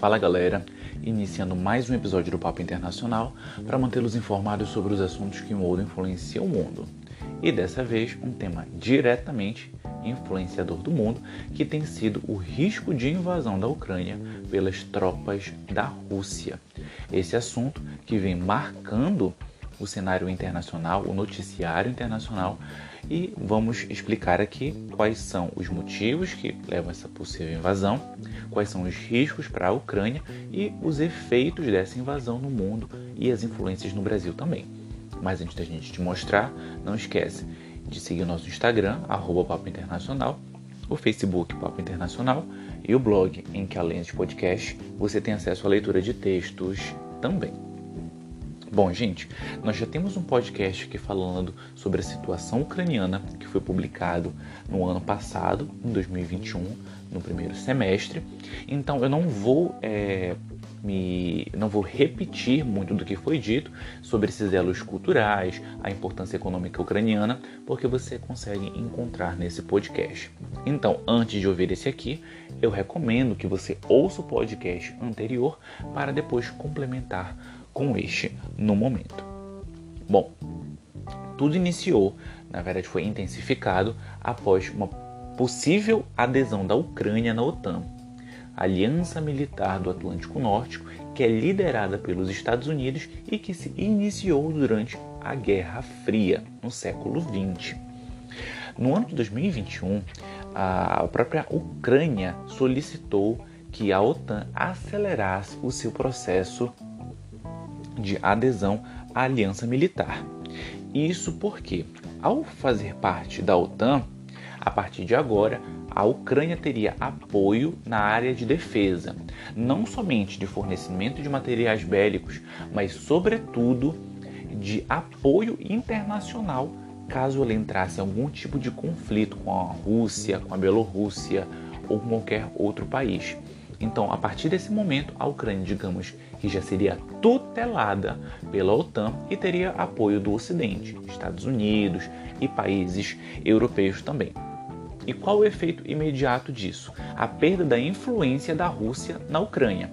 Fala galera, iniciando mais um episódio do Papo Internacional para mantê-los informados sobre os assuntos que mudam e influenciam o mundo. E dessa vez, um tema diretamente influenciador do mundo, que tem sido o risco de invasão da Ucrânia pelas tropas da Rússia. Esse assunto que vem marcando o cenário internacional, o noticiário internacional, e vamos explicar aqui quais são os motivos que levam a essa possível invasão, quais são os riscos para a Ucrânia e os efeitos dessa invasão no mundo e as influências no Brasil também. Mas antes da gente te mostrar, não esquece de seguir o nosso Instagram, arroba Papo Internacional, o Facebook Papo Internacional e o blog em que além de podcast você tem acesso à leitura de textos também. Bom, gente, nós já temos um podcast aqui falando sobre a situação ucraniana que foi publicado no ano passado, em 2021, no primeiro semestre. Então, eu não vou é, me, não vou repetir muito do que foi dito sobre esses elos culturais, a importância econômica ucraniana, porque você consegue encontrar nesse podcast. Então, antes de ouvir esse aqui, eu recomendo que você ouça o podcast anterior para depois complementar com este no momento. Bom, tudo iniciou, na verdade foi intensificado após uma possível adesão da Ucrânia na OTAN, aliança militar do Atlântico Norte, que é liderada pelos Estados Unidos e que se iniciou durante a Guerra Fria, no século XX. No ano de 2021, a própria Ucrânia solicitou que a OTAN acelerasse o seu processo de adesão à aliança militar. Isso porque, ao fazer parte da OTAN, a partir de agora, a Ucrânia teria apoio na área de defesa, não somente de fornecimento de materiais bélicos, mas, sobretudo, de apoio internacional caso ela entrasse em algum tipo de conflito com a Rússia, com a Bielorrússia ou com qualquer outro país. Então, a partir desse momento, a Ucrânia, digamos que já seria tutelada pela OTAN e teria apoio do Ocidente, Estados Unidos e países europeus também. E qual o efeito imediato disso? A perda da influência da Rússia na Ucrânia.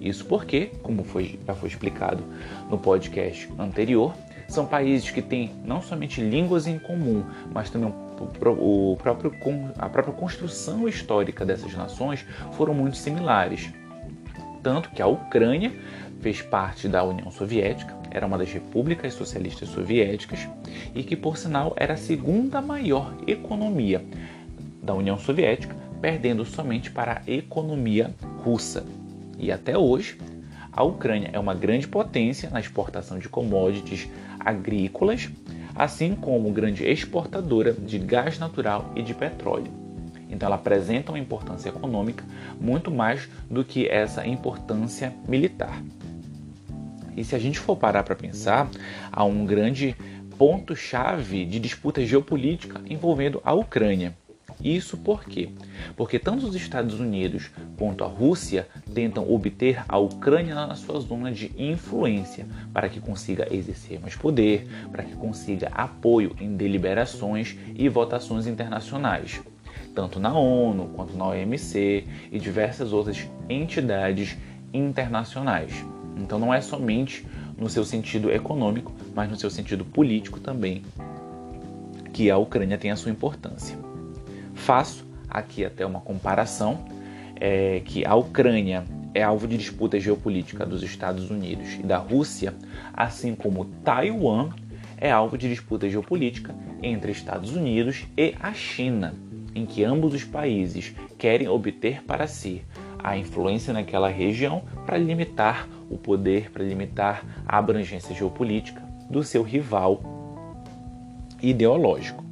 Isso porque, como foi, já foi explicado no podcast anterior, são países que têm não somente línguas em comum, mas também o próprio, a própria construção histórica dessas nações foram muito similares. Tanto que a Ucrânia fez parte da União Soviética, era uma das repúblicas socialistas soviéticas e que, por sinal, era a segunda maior economia da União Soviética, perdendo somente para a economia russa. E até hoje, a Ucrânia é uma grande potência na exportação de commodities agrícolas, assim como grande exportadora de gás natural e de petróleo. Então, ela apresenta uma importância econômica muito mais do que essa importância militar. E se a gente for parar para pensar, há um grande ponto-chave de disputa geopolítica envolvendo a Ucrânia. Isso por quê? Porque tanto os Estados Unidos quanto a Rússia tentam obter a Ucrânia na sua zona de influência para que consiga exercer mais poder, para que consiga apoio em deliberações e votações internacionais, tanto na ONU quanto na OMC e diversas outras entidades internacionais. Então não é somente no seu sentido econômico, mas no seu sentido político também que a Ucrânia tem a sua importância. Faço aqui até uma comparação é, que a Ucrânia é alvo de disputa geopolítica dos Estados Unidos e da Rússia, assim como Taiwan é alvo de disputa geopolítica entre Estados Unidos e a China, em que ambos os países querem obter para si a influência naquela região para limitar o poder, para limitar a abrangência geopolítica do seu rival ideológico.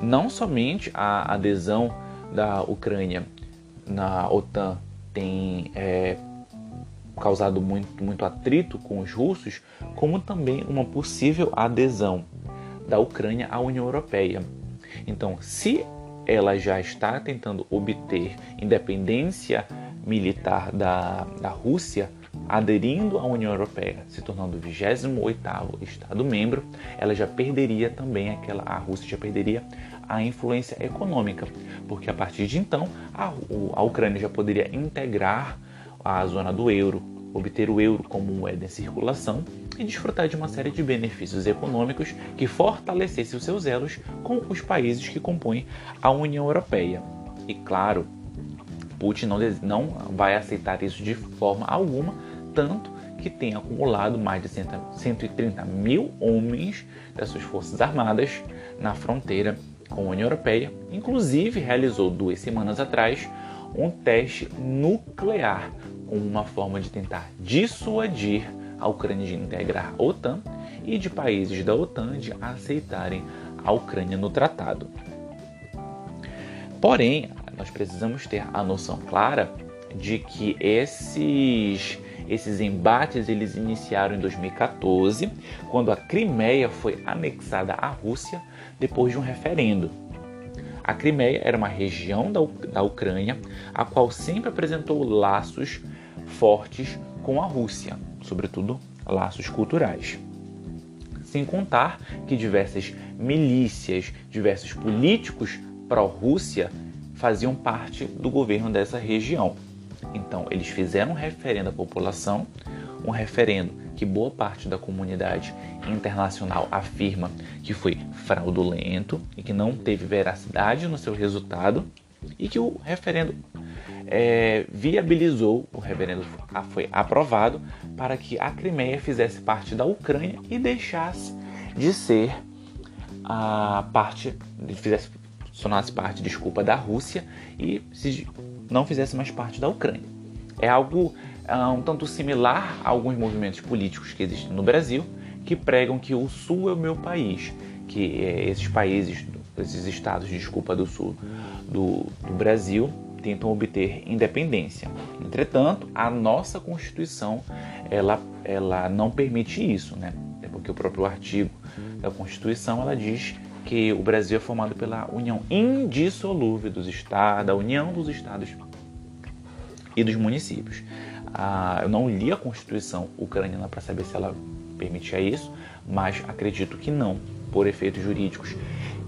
Não somente a adesão da Ucrânia na OTAN tem é, causado muito, muito atrito com os russos, como também uma possível adesão da Ucrânia à União Europeia. Então, se ela já está tentando obter independência militar da, da Rússia, aderindo à União Europeia, se tornando o 28º Estado membro, ela já perderia também aquela a Rússia já perderia a influência econômica, porque a partir de então a, a Ucrânia já poderia integrar à zona do euro, obter o euro como moeda em circulação e desfrutar de uma série de benefícios econômicos que fortalecessem os seus elos com os países que compõem a União Europeia. E claro, Putin não, não vai aceitar isso de forma alguma, tanto que tem acumulado mais de 130 mil homens das suas forças armadas na fronteira com a União Europeia. Inclusive, realizou duas semanas atrás um teste nuclear como uma forma de tentar dissuadir a Ucrânia de integrar a OTAN e de países da OTAN de aceitarem a Ucrânia no tratado. Porém, nós precisamos ter a noção clara de que esses esses embates eles iniciaram em 2014, quando a Crimeia foi anexada à Rússia depois de um referendo. A Crimeia era uma região da, da Ucrânia a qual sempre apresentou laços fortes com a Rússia, sobretudo laços culturais. Sem contar que diversas milícias, diversos políticos pró-Rússia faziam parte do governo dessa região. Então, eles fizeram um referendo à população, um referendo que boa parte da comunidade internacional afirma que foi fraudulento e que não teve veracidade no seu resultado, e que o referendo é, viabilizou, o referendo foi aprovado para que a Crimeia fizesse parte da Ucrânia e deixasse de ser a parte, fizesse, sonasse parte, desculpa, da Rússia e se não fizesse mais parte da Ucrânia. É algo uh, um tanto similar a alguns movimentos políticos que existem no Brasil, que pregam que o Sul é o meu país, que é, esses países, esses estados, desculpa, do Sul do, do Brasil tentam obter independência. Entretanto, a nossa Constituição ela, ela não permite isso, né? É porque o próprio artigo da Constituição ela diz que o Brasil é formado pela união indissolúvel dos estados, da união dos estados e dos municípios. Ah, eu não li a Constituição ucraniana para saber se ela permitia isso, mas acredito que não, por efeitos jurídicos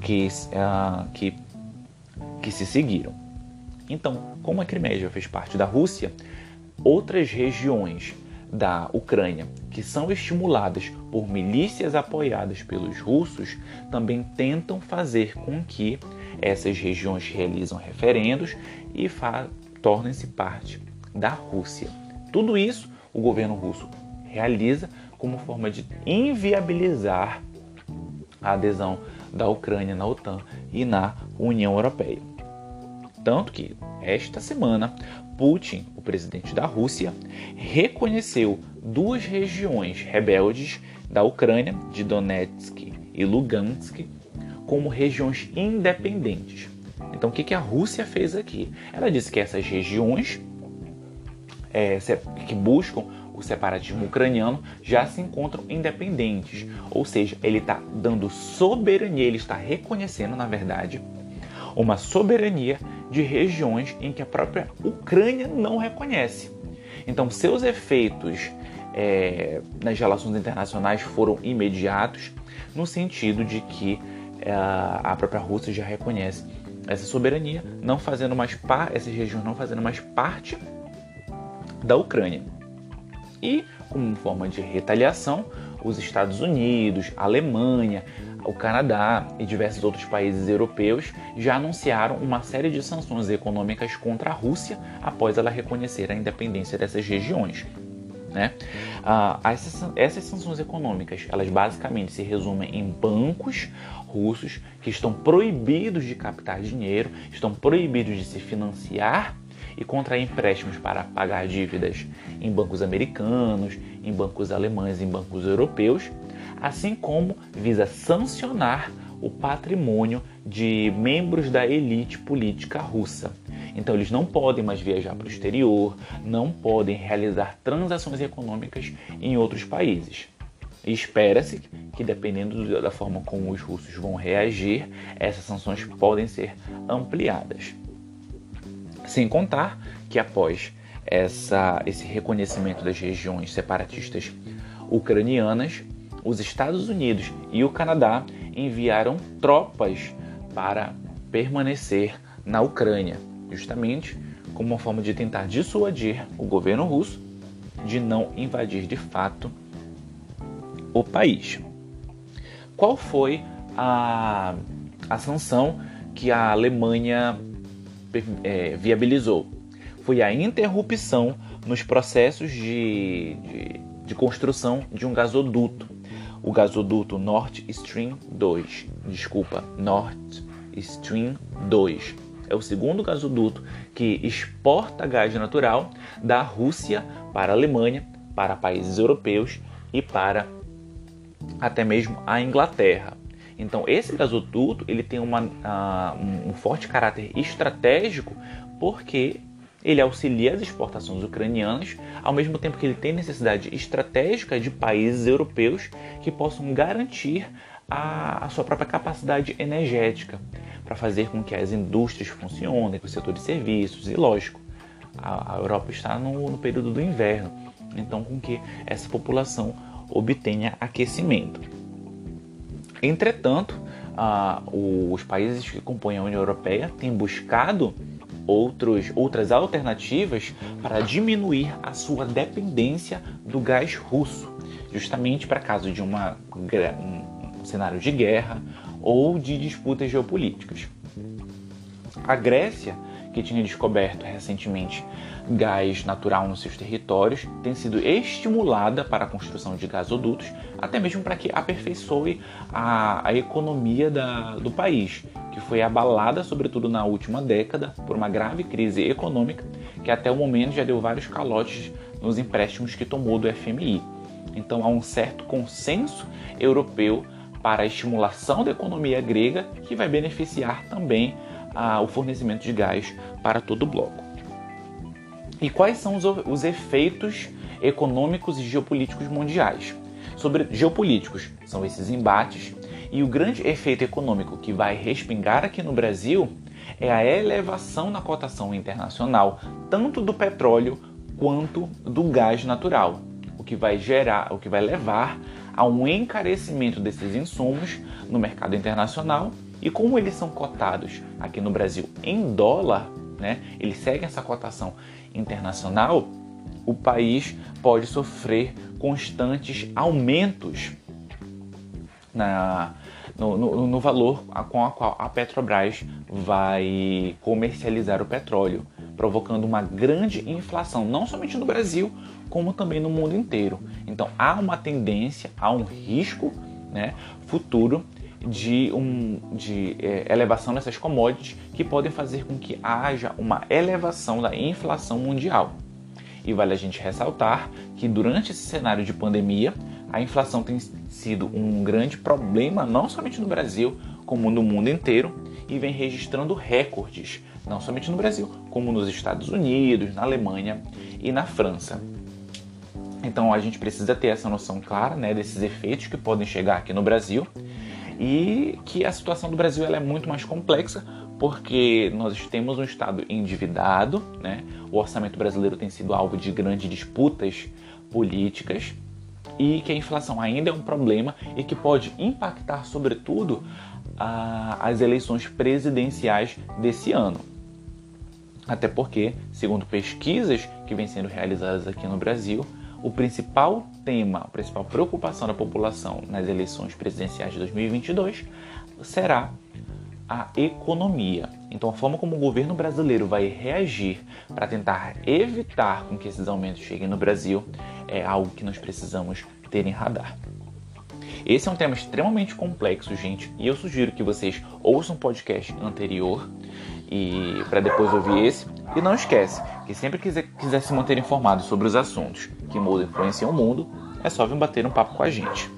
que, ah, que, que se seguiram. Então, como a Crimeia fez parte da Rússia, outras regiões da Ucrânia, que são estimuladas por milícias apoiadas pelos russos, também tentam fazer com que essas regiões realizam referendos e tornem-se parte da Rússia. Tudo isso o governo russo realiza como forma de inviabilizar a adesão da Ucrânia na OTAN e na União Europeia. Tanto que, esta semana, Putin, o presidente da Rússia, reconheceu duas regiões rebeldes da Ucrânia, de Donetsk e Lugansk, como regiões independentes. Então, o que a Rússia fez aqui? Ela disse que essas regiões é, que buscam o separatismo ucraniano já se encontram independentes, ou seja, ele está dando soberania, ele está reconhecendo, na verdade, uma soberania de regiões em que a própria Ucrânia não reconhece. Então, seus efeitos é, nas relações internacionais foram imediatos, no sentido de que é, a própria Rússia já reconhece essa soberania, não fazendo mais essas regiões não fazendo mais parte da Ucrânia. E, como forma de retaliação, os Estados Unidos, a Alemanha, o Canadá e diversos outros países europeus já anunciaram uma série de sanções econômicas contra a Rússia após ela reconhecer a independência dessas regiões. Né? Ah, essas, essas sanções econômicas, elas basicamente se resumem em bancos russos que estão proibidos de captar dinheiro, estão proibidos de se financiar e contrair empréstimos para pagar dívidas em bancos americanos, em bancos alemães, em bancos europeus, assim como visa sancionar o patrimônio de membros da elite política russa. Então eles não podem mais viajar para o exterior, não podem realizar transações econômicas em outros países. Espera-se que, dependendo da forma como os russos vão reagir, essas sanções podem ser ampliadas. Sem contar que após essa, esse reconhecimento das regiões separatistas ucranianas, os Estados Unidos e o Canadá enviaram tropas para permanecer na Ucrânia, justamente como uma forma de tentar dissuadir o governo russo de não invadir de fato o país. Qual foi a, a sanção que a Alemanha é, viabilizou? Foi a interrupção nos processos de, de, de construção de um gasoduto, o gasoduto Nord Stream 2. Desculpa, Nord Stream 2. É o segundo gasoduto que exporta gás natural da Rússia para a Alemanha, para países europeus e para até mesmo a Inglaterra. Então esse gasoduto ele tem uma, uh, um forte caráter estratégico porque ele auxilia as exportações ucranianas, ao mesmo tempo que ele tem necessidade estratégica de países europeus que possam garantir a, sua própria capacidade energética para fazer com que as indústrias funcionem, o setor de serviços e, lógico, a, a Europa está no, no período do inverno, então com que essa população obtenha aquecimento. Entretanto, ah, os países que compõem a União Europeia têm buscado outros, outras alternativas para diminuir a sua dependência do gás russo, justamente para caso de uma, um cenário de guerra ou de disputas geopolíticas. A Grécia, que tinha descoberto recentemente gás natural nos seus territórios, tem sido estimulada para a construção de gasodutos, até mesmo para que aperfeiçoe a, a economia da, do país, que foi abalada, sobretudo na última década, por uma grave crise econômica que até o momento já deu vários calotes nos empréstimos que tomou do FMI. Então há um certo consenso europeu para a estimulação da economia grega, que vai beneficiar também ah, o fornecimento de gás para todo o bloco. E quais são os, os efeitos econômicos e geopolíticos mundiais? Sobre geopolíticos, são esses embates, e o grande efeito econômico que vai respingar aqui no Brasil é a elevação na cotação internacional, tanto do petróleo quanto do gás natural, o que vai gerar, o que vai levar a um encarecimento desses insumos no mercado internacional. E como eles são cotados aqui no Brasil em dólar, né, eles seguem essa cotação internacional, o país pode sofrer constantes aumentos na, no, no, no, valor com a qual a Petrobras vai comercializar o petróleo, provocando uma grande inflação, não somente no Brasil, como também no mundo inteiro. Então há uma tendência, há um risco né, futuro de, um, de é, elevação dessas commodities que podem fazer com que haja uma elevação da inflação mundial. E vale a gente ressaltar que durante esse cenário de pandemia, a inflação tem sido um grande problema, não somente no Brasil, como no mundo inteiro, e vem registrando recordes, não somente no Brasil, como nos Estados Unidos, na Alemanha e na França. Então a gente precisa ter essa noção clara né, desses efeitos que podem chegar aqui no Brasil e que a situação do Brasil ela é muito mais complexa porque nós temos um Estado endividado, né? o orçamento brasileiro tem sido alvo de grandes disputas políticas e que a inflação ainda é um problema e que pode impactar, sobretudo, a, as eleições presidenciais desse ano. Até porque, segundo pesquisas que vêm sendo realizadas aqui no Brasil, o principal tema, a principal preocupação da população nas eleições presidenciais de 2022 será a economia. Então, a forma como o governo brasileiro vai reagir para tentar evitar com que esses aumentos cheguem no Brasil é algo que nós precisamos ter em radar. Esse é um tema extremamente complexo, gente, e eu sugiro que vocês ouçam o podcast anterior e para depois ouvir esse. E não esquece que sempre que quiser, quiser se manter informado sobre os assuntos que mudam e influenciam o mundo, é só vir bater um papo com a gente.